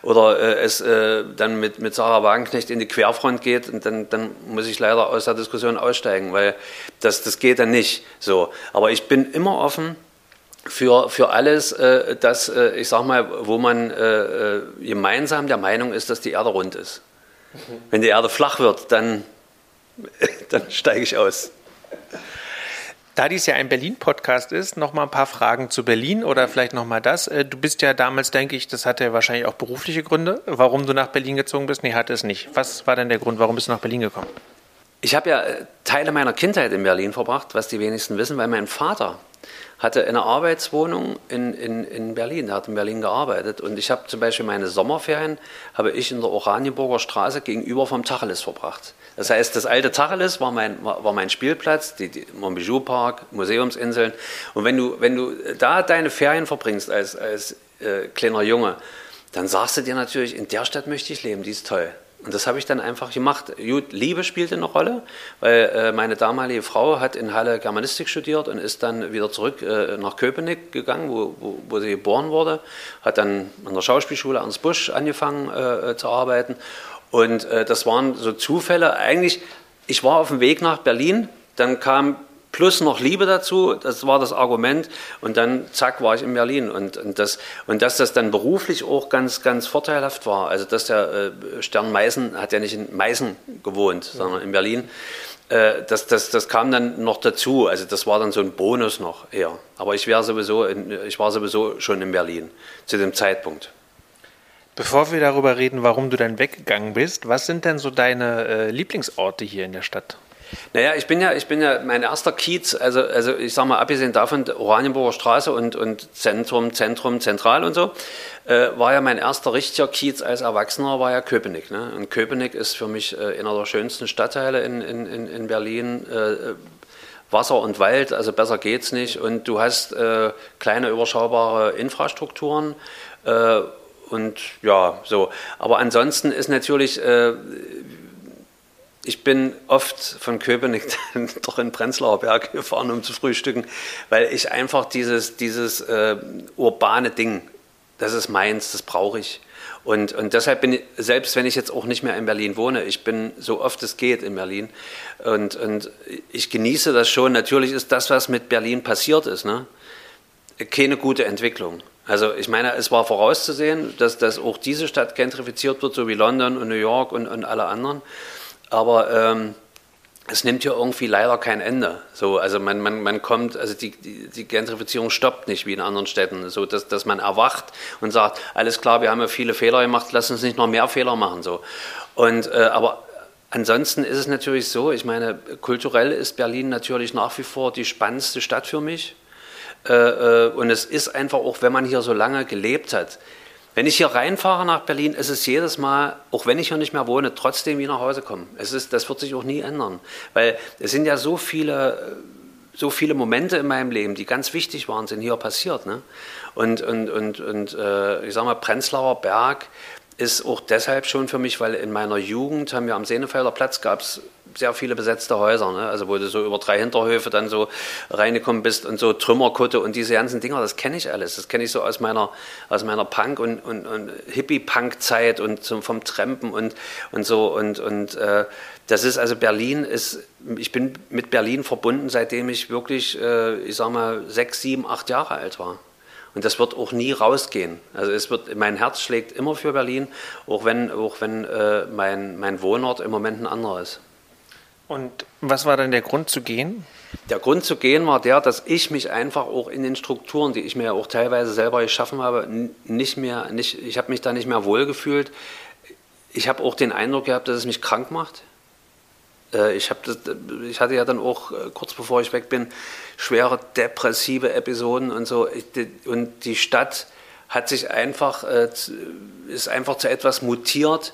oder äh, es äh, dann mit, mit Sarah Wagenknecht in die Querfront geht, und dann, dann muss ich leider aus der Diskussion aussteigen, weil das, das geht dann nicht so. Aber ich bin immer offen, für, für alles, äh, das, äh, ich sag mal, wo man äh, gemeinsam der Meinung ist, dass die Erde rund ist. Wenn die Erde flach wird, dann, *laughs* dann steige ich aus. Da dies ja ein Berlin-Podcast ist, noch mal ein paar Fragen zu Berlin oder vielleicht noch mal das. Äh, du bist ja damals, denke ich, das hatte wahrscheinlich auch berufliche Gründe, warum du nach Berlin gezogen bist. Nee, hatte es nicht. Was war denn der Grund, warum bist du nach Berlin gekommen? Ich habe ja äh, Teile meiner Kindheit in Berlin verbracht, was die wenigsten wissen, weil mein Vater hatte eine Arbeitswohnung in, in, in Berlin, er hat in Berlin gearbeitet und ich habe zum Beispiel meine Sommerferien, habe ich in der Oranienburger Straße gegenüber vom Tacheles verbracht. Das heißt, das alte Tacheles war mein, war mein Spielplatz, die, die Montbijou Park, Museumsinseln und wenn du, wenn du da deine Ferien verbringst als, als äh, kleiner Junge, dann sagst du dir natürlich, in der Stadt möchte ich leben, die ist toll. Und das habe ich dann einfach gemacht. Liebe spielte eine Rolle, weil äh, meine damalige Frau hat in Halle Germanistik studiert und ist dann wieder zurück äh, nach Köpenick gegangen, wo, wo, wo, sie geboren wurde. Hat dann an der Schauspielschule Ernst Busch angefangen äh, zu arbeiten. Und äh, das waren so Zufälle. Eigentlich, ich war auf dem Weg nach Berlin, dann kam plus noch Liebe dazu, das war das Argument. Und dann, zack, war ich in Berlin. Und, und, das, und dass das dann beruflich auch ganz, ganz vorteilhaft war. Also, dass der äh, Stern Meißen hat ja nicht in Meißen gewohnt, sondern in Berlin. Äh, das, das, das kam dann noch dazu. Also, das war dann so ein Bonus noch eher. Aber ich, sowieso in, ich war sowieso schon in Berlin zu dem Zeitpunkt. Bevor wir darüber reden, warum du dann weggegangen bist, was sind denn so deine äh, Lieblingsorte hier in der Stadt? Naja, ich bin ja, ich bin ja mein erster Kiez, also, also ich sag mal, abgesehen davon, Oranienburger Straße und, und Zentrum, Zentrum, Zentral und so, äh, war ja mein erster richtiger Kiez als Erwachsener, war ja Köpenick. Ne? Und Köpenick ist für mich äh, einer der schönsten Stadtteile in, in, in Berlin. Äh, Wasser und Wald, also besser geht's nicht. Und du hast äh, kleine, überschaubare Infrastrukturen. Äh, und ja, so. Aber ansonsten ist natürlich, äh, ich bin oft von Köpenick *laughs* doch in Prenzlauer Berg gefahren, um zu frühstücken, weil ich einfach dieses, dieses äh, urbane Ding, das ist meins, das brauche ich. Und, und deshalb bin ich, selbst wenn ich jetzt auch nicht mehr in Berlin wohne, ich bin so oft es geht in Berlin und, und ich genieße das schon. Natürlich ist das, was mit Berlin passiert ist, ne, keine gute Entwicklung. Also ich meine, es war vorauszusehen, dass, dass auch diese Stadt gentrifiziert wird, so wie London und New York und, und alle anderen. Aber ähm, es nimmt ja irgendwie leider kein Ende. So, also man, man, man kommt, also die, die, die Gentrifizierung stoppt nicht wie in anderen Städten, so dass, dass man erwacht und sagt, alles klar, wir haben ja viele Fehler gemacht, lass uns nicht noch mehr Fehler machen. So. Und, äh, aber ansonsten ist es natürlich so, ich meine, kulturell ist Berlin natürlich nach wie vor die spannendste Stadt für mich. Äh, äh, und es ist einfach auch, wenn man hier so lange gelebt hat, wenn ich hier reinfahre nach Berlin, ist es jedes Mal, auch wenn ich hier nicht mehr wohne, trotzdem wie nach Hause kommen. Es ist, das wird sich auch nie ändern. Weil es sind ja so viele, so viele Momente in meinem Leben, die ganz wichtig waren, sind hier passiert. Ne? Und, und, und, und äh, ich sag mal, Prenzlauer Berg ist auch deshalb schon für mich, weil in meiner Jugend haben wir am Sehnefelder Platz gab es sehr viele besetzte Häuser, ne? also wo du so über drei Hinterhöfe dann so reingekommen bist und so Trümmerkutte und diese ganzen Dinger, das kenne ich alles. Das kenne ich so aus meiner, aus meiner Punk- und, und, und Hippie-Punk-Zeit und so vom Trampen und, und so. Und, und äh, das ist also Berlin ist, ich bin mit Berlin verbunden, seitdem ich wirklich, äh, ich sag mal, sechs, sieben, acht Jahre alt war. Und das wird auch nie rausgehen. Also es wird, mein Herz schlägt immer für Berlin, auch wenn, auch wenn äh, mein, mein Wohnort im Moment ein anderer ist. Und was war dann der Grund zu gehen? Der Grund zu gehen war der, dass ich mich einfach auch in den Strukturen, die ich mir auch teilweise selber geschaffen habe, nicht mehr, nicht, ich habe mich da nicht mehr wohlgefühlt. Ich habe auch den Eindruck gehabt, dass es mich krank macht. Äh, ich, das, ich hatte ja dann auch äh, kurz bevor ich weg bin schwere depressive Episoden und so. Und die Stadt hat sich einfach, äh, ist einfach zu etwas mutiert,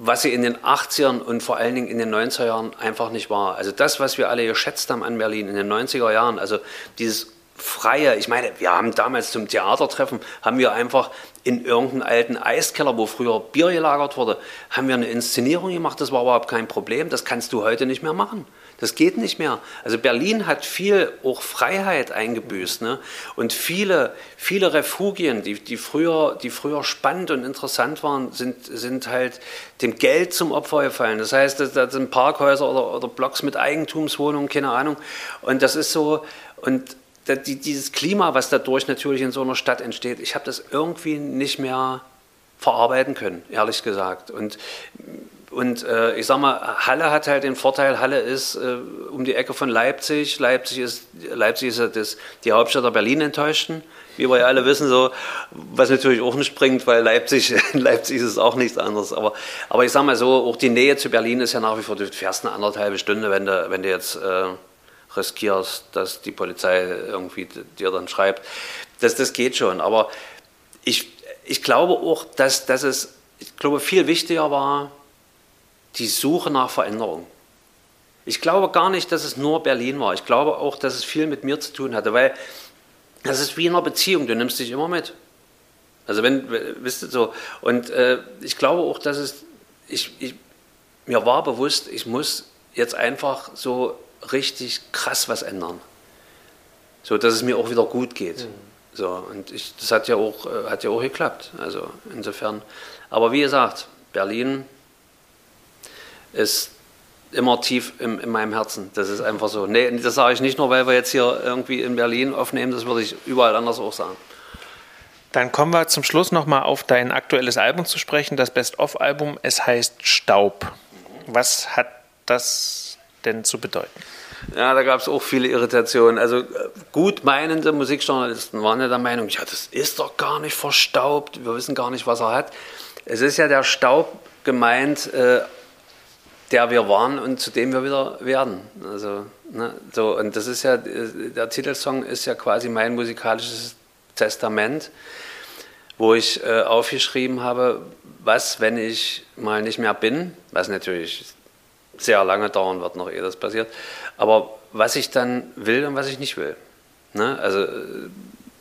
was sie in den 80ern und vor allen Dingen in den 90er Jahren einfach nicht war. Also das, was wir alle geschätzt haben an Berlin in den 90er Jahren, also dieses freie, ich meine, wir haben damals zum Theatertreffen, haben wir einfach in irgendeinem alten Eiskeller, wo früher Bier gelagert wurde, haben wir eine Inszenierung gemacht, das war überhaupt kein Problem, das kannst du heute nicht mehr machen. Das geht nicht mehr. Also Berlin hat viel auch Freiheit eingebüßt. Ne? Und viele, viele Refugien, die, die, früher, die früher spannend und interessant waren, sind, sind halt dem Geld zum Opfer gefallen. Das heißt, das, sind Parkhäuser oder, oder Blocks mit Eigentumswohnungen, keine Ahnung. Und das ist so, und dieses Klima, was dadurch natürlich in so einer Stadt entsteht, ich habe das irgendwie nicht mehr verarbeiten können, ehrlich gesagt. Und und äh, ich sag mal, Halle hat halt den Vorteil, Halle ist äh, um die Ecke von Leipzig. Leipzig ist, Leipzig ist das, die Hauptstadt der Berlin enttäuschten, wie wir ja alle wissen, so, was natürlich auch nicht bringt, weil Leipzig, *laughs* Leipzig ist es auch nichts anderes. Aber, aber ich sag mal so, auch die Nähe zu Berlin ist ja nach wie vor, du fährst eine anderthalbe Stunde, wenn du, wenn du jetzt äh, riskierst, dass die Polizei irgendwie dir dann schreibt. Das, das geht schon. Aber ich, ich glaube auch, dass, dass es, ich glaube, viel wichtiger war, die Suche nach Veränderung. Ich glaube gar nicht, dass es nur Berlin war. Ich glaube auch, dass es viel mit mir zu tun hatte, weil das ist wie in einer Beziehung, du nimmst dich immer mit. Also wenn, wisst ihr so, und äh, ich glaube auch, dass es, ich, ich, mir war bewusst, ich muss jetzt einfach so richtig krass was ändern. So, dass es mir auch wieder gut geht. Mhm. So, und ich, das hat ja, auch, äh, hat ja auch geklappt. Also insofern. Aber wie gesagt, Berlin ist immer tief in, in, meinem Herzen. Das ist einfach so. Nee, das sage ich nicht nur, weil wir jetzt hier irgendwie in Berlin aufnehmen, das würde ich überall anders auch sagen. Dann kommen wir zum Schluss nochmal auf dein aktuelles Album zu sprechen, das Best-of-Album. Es heißt Staub. Was hat das denn zu bedeuten? Ja, da gab es auch viele Irritationen. Also gut meinende Musikjournalisten waren ja der Meinung, ja, das ist doch gar nicht verstaubt, wir wissen gar nicht, was er hat. Es ist ja der Staub gemeint äh, der wir waren und zu dem wir wieder werden. Also, ne, so, und das ist ja, der Titelsong ist ja quasi mein musikalisches Testament, wo ich äh, aufgeschrieben habe, was, wenn ich mal nicht mehr bin, was natürlich sehr lange dauern wird, noch ehe das passiert, aber was ich dann will und was ich nicht will. Ne? Also äh,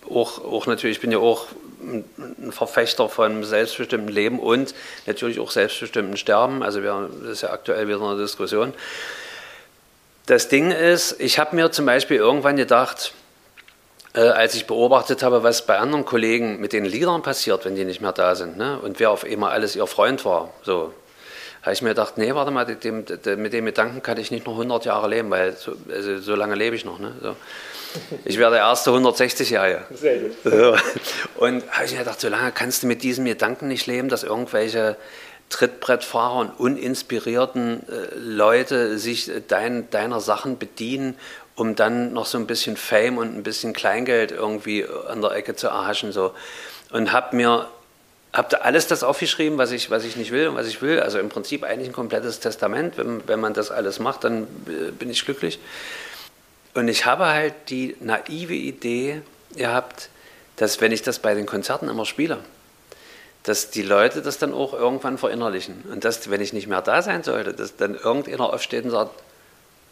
auch, auch natürlich, ich bin ja auch ein Verfechter von selbstbestimmtem Leben und natürlich auch selbstbestimmten Sterben. Also wir, das ist ja aktuell wieder eine Diskussion. Das Ding ist, ich habe mir zum Beispiel irgendwann gedacht, äh, als ich beobachtet habe, was bei anderen Kollegen mit den Liedern passiert, wenn die nicht mehr da sind, ne? und wer auf einmal alles ihr Freund war, so, habe ich mir gedacht, nee, warte mal, dem, dem, mit dem Gedanken kann ich nicht noch 100 Jahre leben, weil so, also so lange lebe ich noch. Ne? So. Ich wäre der erste 160-Jährige. Sehr gut. So. Und habe ich mir gedacht, so lange kannst du mit diesem Gedanken nicht leben, dass irgendwelche Trittbrettfahrer und uninspirierten äh, Leute sich dein, deiner Sachen bedienen, um dann noch so ein bisschen Fame und ein bisschen Kleingeld irgendwie an der Ecke zu erhaschen. So. Und habe mir hab da alles das aufgeschrieben, was ich, was ich nicht will und was ich will. Also im Prinzip eigentlich ein komplettes Testament. Wenn, wenn man das alles macht, dann äh, bin ich glücklich. Und ich habe halt die naive Idee gehabt, dass wenn ich das bei den Konzerten immer spiele, dass die Leute das dann auch irgendwann verinnerlichen. Und dass, wenn ich nicht mehr da sein sollte, dass dann irgendeiner aufsteht und sagt,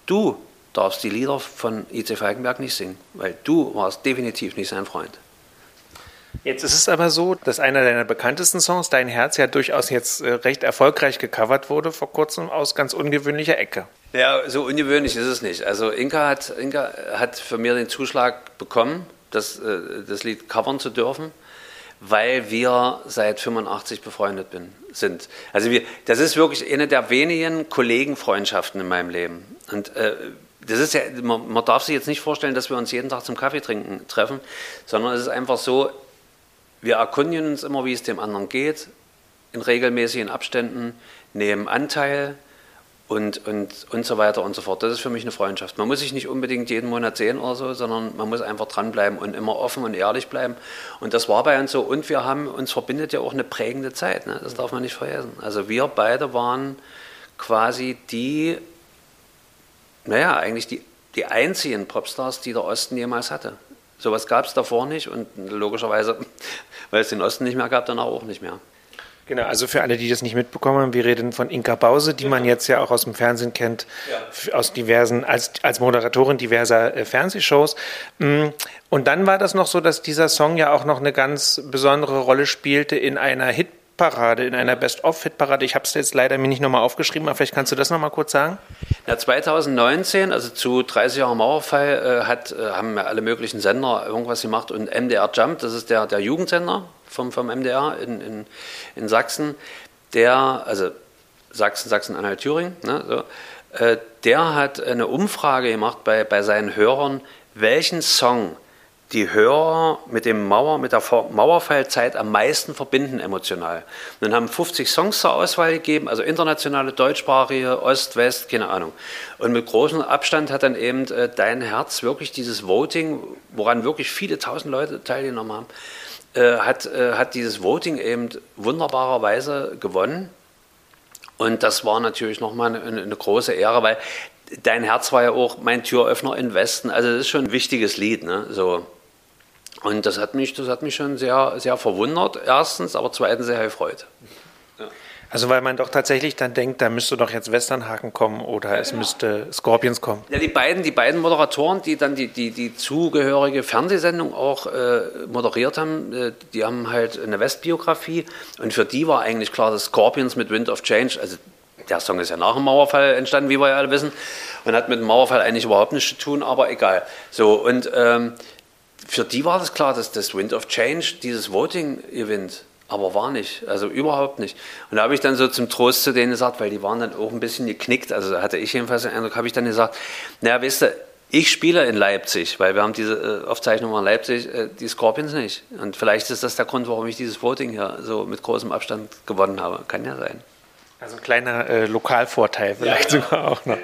du darfst die Lieder von I.C. Falkenberg nicht singen, weil du warst definitiv nicht sein Freund. Jetzt ist es aber so, dass einer deiner bekanntesten Songs, Dein Herz, ja durchaus jetzt äh, recht erfolgreich gecovert wurde vor kurzem aus ganz ungewöhnlicher Ecke. Ja, so ungewöhnlich ist es nicht. Also Inka hat, Inka hat für mir den Zuschlag bekommen, das, äh, das Lied covern zu dürfen, weil wir seit 85 befreundet bin, sind. Also wir, das ist wirklich eine der wenigen Kollegenfreundschaften in meinem Leben. Und äh, das ist ja, man, man, darf sich jetzt nicht vorstellen, dass wir uns jeden Tag zum Kaffee trinken treffen, sondern es ist einfach so, wir erkundigen uns immer, wie es dem anderen geht, in regelmäßigen Abständen, nehmen Anteil und, und, und so weiter und so fort. Das ist für mich eine Freundschaft. Man muss sich nicht unbedingt jeden Monat sehen oder so, sondern man muss einfach dranbleiben und immer offen und ehrlich bleiben. Und das war bei uns so. Und wir haben, uns verbindet ja auch eine prägende Zeit, ne? das darf man nicht vergessen. Also wir beide waren quasi die naja, eigentlich die, die einzigen Popstars, die der Osten jemals hatte. Sowas gab es davor nicht und logischerweise, *laughs* weil es den Osten nicht mehr gab, dann auch nicht mehr. Genau, also für alle, die das nicht mitbekommen haben, wir reden von Inka Bause, die genau. man jetzt ja auch aus dem Fernsehen kennt, ja. aus diversen, als, als Moderatorin diverser äh, Fernsehshows. Mm, und dann war das noch so, dass dieser Song ja auch noch eine ganz besondere Rolle spielte in einer Hit- Parade, in einer Best-of-Hit-Parade. Ich habe es jetzt leider mir nicht nochmal aufgeschrieben, aber vielleicht kannst du das nochmal kurz sagen. Ja, 2019, also zu 30 Jahren Mauerfall, äh, hat, äh, haben alle möglichen Sender irgendwas gemacht und MDR Jump, das ist der, der Jugendsender vom, vom MDR in, in, in Sachsen, der, also Sachsen, Sachsen-Anhalt, Thüringen, ne, so, äh, der hat eine Umfrage gemacht bei, bei seinen Hörern, welchen Song die Hörer mit dem Mauer, mit der Mauerfallzeit am meisten verbinden emotional. Dann haben 50 Songs zur Auswahl gegeben, also internationale, deutschsprachige, Ost, West, keine Ahnung. Und mit großem Abstand hat dann eben äh, Dein Herz wirklich dieses Voting, woran wirklich viele tausend Leute teilgenommen haben, äh, hat, äh, hat dieses Voting eben wunderbarerweise gewonnen. Und das war natürlich nochmal eine, eine große Ehre, weil Dein Herz war ja auch mein Türöffner im Westen. Also das ist schon ein wichtiges Lied. Ne? So. Und das hat mich, das hat mich schon sehr, sehr verwundert, erstens, aber zweitens sehr gefreut. Ja. Also weil man doch tatsächlich dann denkt, da müsste doch jetzt Westernhaken kommen oder ja, es ja. müsste Scorpions kommen. Ja, die beiden, die beiden Moderatoren, die dann die, die, die zugehörige Fernsehsendung auch äh, moderiert haben, äh, die haben halt eine Westbiografie und für die war eigentlich klar, dass Scorpions mit Wind of Change, also der Song ist ja nach dem Mauerfall entstanden, wie wir ja alle wissen, und hat mit dem Mauerfall eigentlich überhaupt nichts zu tun, aber egal. So, und ähm, für die war das klar, dass das Wind of Change dieses Voting gewinnt. Aber war nicht, also überhaupt nicht. Und da habe ich dann so zum Trost zu denen gesagt, weil die waren dann auch ein bisschen geknickt, also hatte ich jedenfalls den Eindruck, habe ich dann gesagt, naja, weißt du, ich spiele in Leipzig, weil wir haben diese äh, Aufzeichnung in Leipzig, äh, die Scorpions nicht. Und vielleicht ist das der Grund, warum ich dieses Voting hier so mit großem Abstand gewonnen habe. Kann ja sein. Also ein kleiner äh, Lokalvorteil vielleicht ja, sogar auch noch.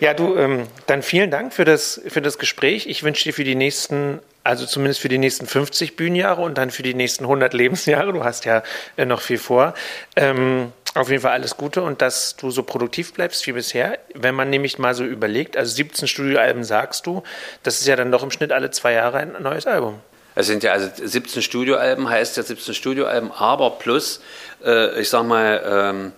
Ja, du, ähm, dann vielen Dank für das, für das Gespräch. Ich wünsche dir für die nächsten also zumindest für die nächsten 50 Bühnenjahre und dann für die nächsten 100 Lebensjahre. Du hast ja äh, noch viel vor. Ähm, auf jeden Fall alles Gute und dass du so produktiv bleibst wie bisher. Wenn man nämlich mal so überlegt, also 17 Studioalben sagst du, das ist ja dann doch im Schnitt alle zwei Jahre ein neues Album. Es sind ja also 17 Studioalben, heißt ja 17 Studioalben, aber plus, äh, ich sag mal, ähm,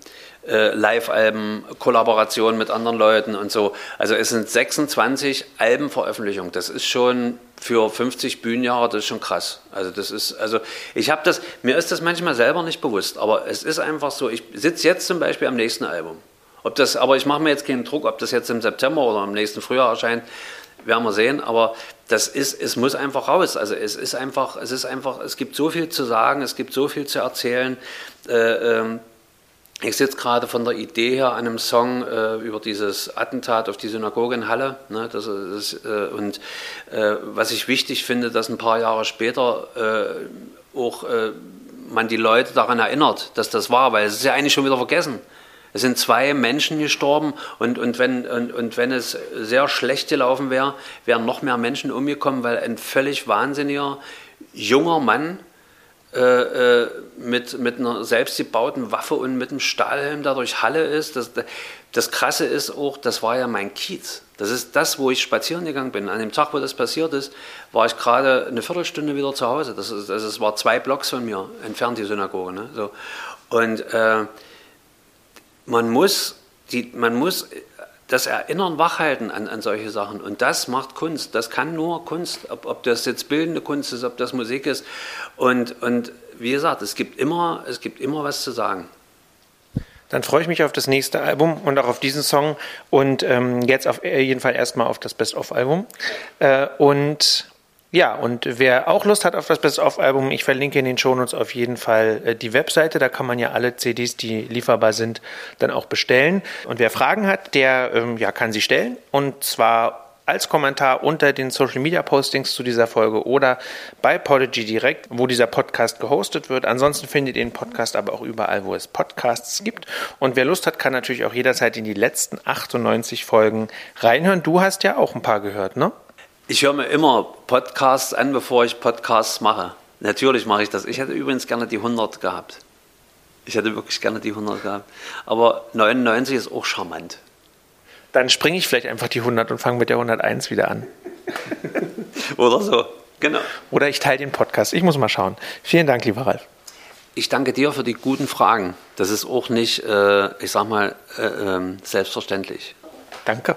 äh, Live-Alben, Kollaborationen mit anderen Leuten und so. Also es sind 26 Albenveröffentlichungen. Das ist schon für 50 Bühnenjahre, das ist schon krass. Also das ist, also ich habe das, mir ist das manchmal selber nicht bewusst, aber es ist einfach so, ich sitze jetzt zum Beispiel am nächsten Album. Ob das, aber ich mache mir jetzt keinen Druck, ob das jetzt im September oder im nächsten Frühjahr erscheint, werden wir sehen. Aber das ist, es muss einfach raus. Also es ist einfach, es ist einfach, es gibt so viel zu sagen, es gibt so viel zu erzählen. Äh, ähm, ich sitze gerade von der Idee her an einem Song äh, über dieses Attentat auf die Synagoge in Halle. Ne, das, das, äh, und äh, was ich wichtig finde, dass ein paar Jahre später äh, auch äh, man die Leute daran erinnert, dass das war, weil es ist ja eigentlich schon wieder vergessen. Es sind zwei Menschen gestorben und, und, wenn, und, und wenn es sehr schlecht gelaufen wäre, wären noch mehr Menschen umgekommen, weil ein völlig wahnsinniger junger Mann äh, äh, mit, mit einer selbstgebauten Waffe und mit einem Stahlhelm da durch Halle ist. Das, das Krasse ist auch, das war ja mein Kiez. Das ist das, wo ich spazieren gegangen bin. An dem Tag, wo das passiert ist, war ich gerade eine Viertelstunde wieder zu Hause. Das, ist, das, ist, war zwei Blocks von mir entfernt, die Synagoge. Ne? So. Und äh, man muss, die, man muss das Erinnern wachhalten an, an solche Sachen. Und das macht Kunst. Das kann nur Kunst, ob, ob das jetzt bildende Kunst ist, ob das Musik ist. Und, und wie gesagt, es gibt, immer, es gibt immer was zu sagen. Dann freue ich mich auf das nächste Album und auch auf diesen Song und ähm, jetzt auf jeden Fall erstmal auf das Best-of-Album. Äh, und ja, und wer auch Lust hat auf das Best-of-Album, ich verlinke in den Shownotes auf jeden Fall äh, die Webseite. Da kann man ja alle CDs, die lieferbar sind, dann auch bestellen. Und wer Fragen hat, der ähm, ja, kann sie stellen. Und zwar als Kommentar unter den Social Media Postings zu dieser Folge oder bei Podigy direkt, wo dieser Podcast gehostet wird. Ansonsten findet ihr den Podcast aber auch überall, wo es Podcasts gibt. Und wer Lust hat, kann natürlich auch jederzeit in die letzten 98 Folgen reinhören. Du hast ja auch ein paar gehört, ne? Ich höre mir immer Podcasts an, bevor ich Podcasts mache. Natürlich mache ich das. Ich hätte übrigens gerne die 100 gehabt. Ich hätte wirklich gerne die 100 gehabt. Aber 99 ist auch charmant. Dann springe ich vielleicht einfach die 100 und fange mit der 101 wieder an. *laughs* Oder so, genau. Oder ich teile den Podcast. Ich muss mal schauen. Vielen Dank, lieber Ralf. Ich danke dir für die guten Fragen. Das ist auch nicht, äh, ich sag mal, äh, äh, selbstverständlich. Danke.